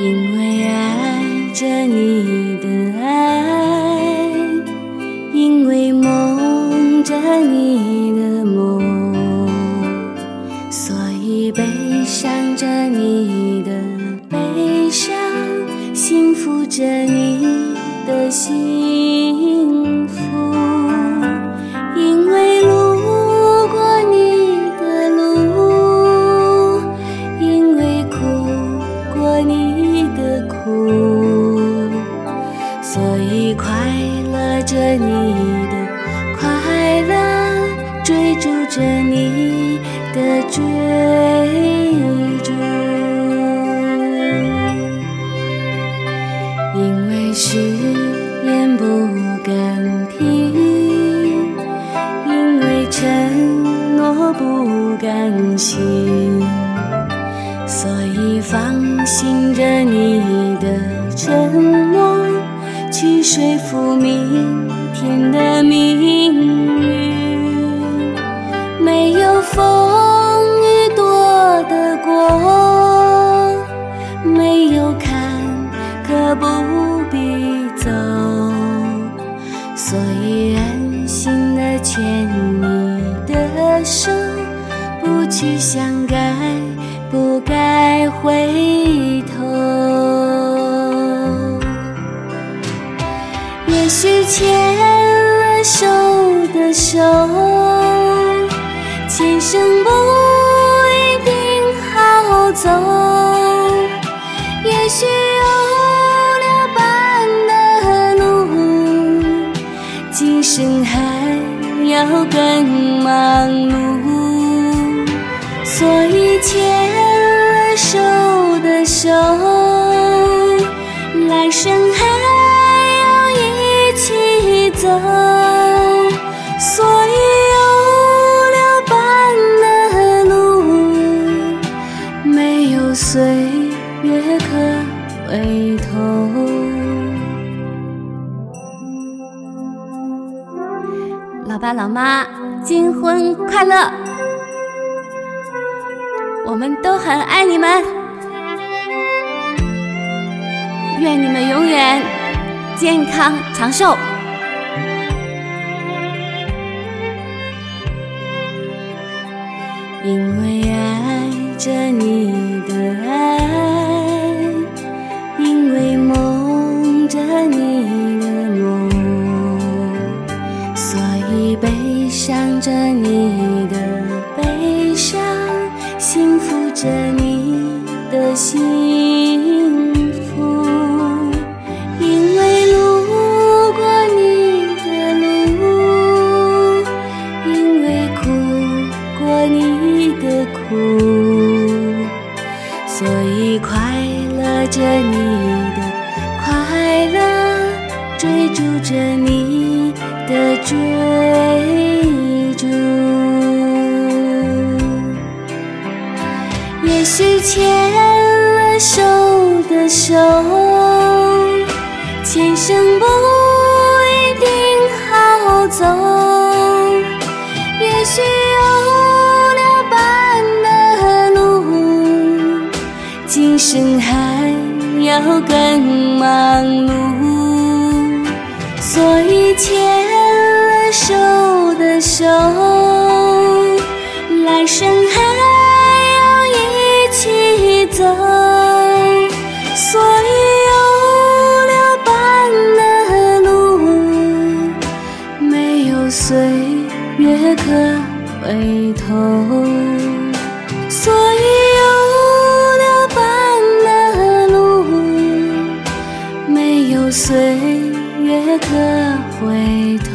因为爱着你的爱，因为梦着你的着你的幸福。因为路过你的路，因为哭过你的苦，所以快乐着你的快乐，追逐着你的追承诺不甘心，所以放心着你的承诺，去说服明天的命运。没有风雨躲得过，没有坎坷不必走，所以去想该不该回头。也许牵了手的手，前生不一定好走。牵了手的手，来生还要一起走。所以有了伴的路，没有岁月可回头。老爸老妈，金婚快乐！我们都很爱你们，愿你们永远健康长寿。因为爱着你的爱，因为梦着你的梦，所以悲伤着你的，着你的幸福。因为路过你的路，因为哭过你的苦，所以快乐着你的快乐，追逐着你的追手，前生不一定好走。也许有了伴的路，今生还要更忙碌。所以牵了手的手，来生还岁月可回头。所以有了伴的路，没有岁月可回头。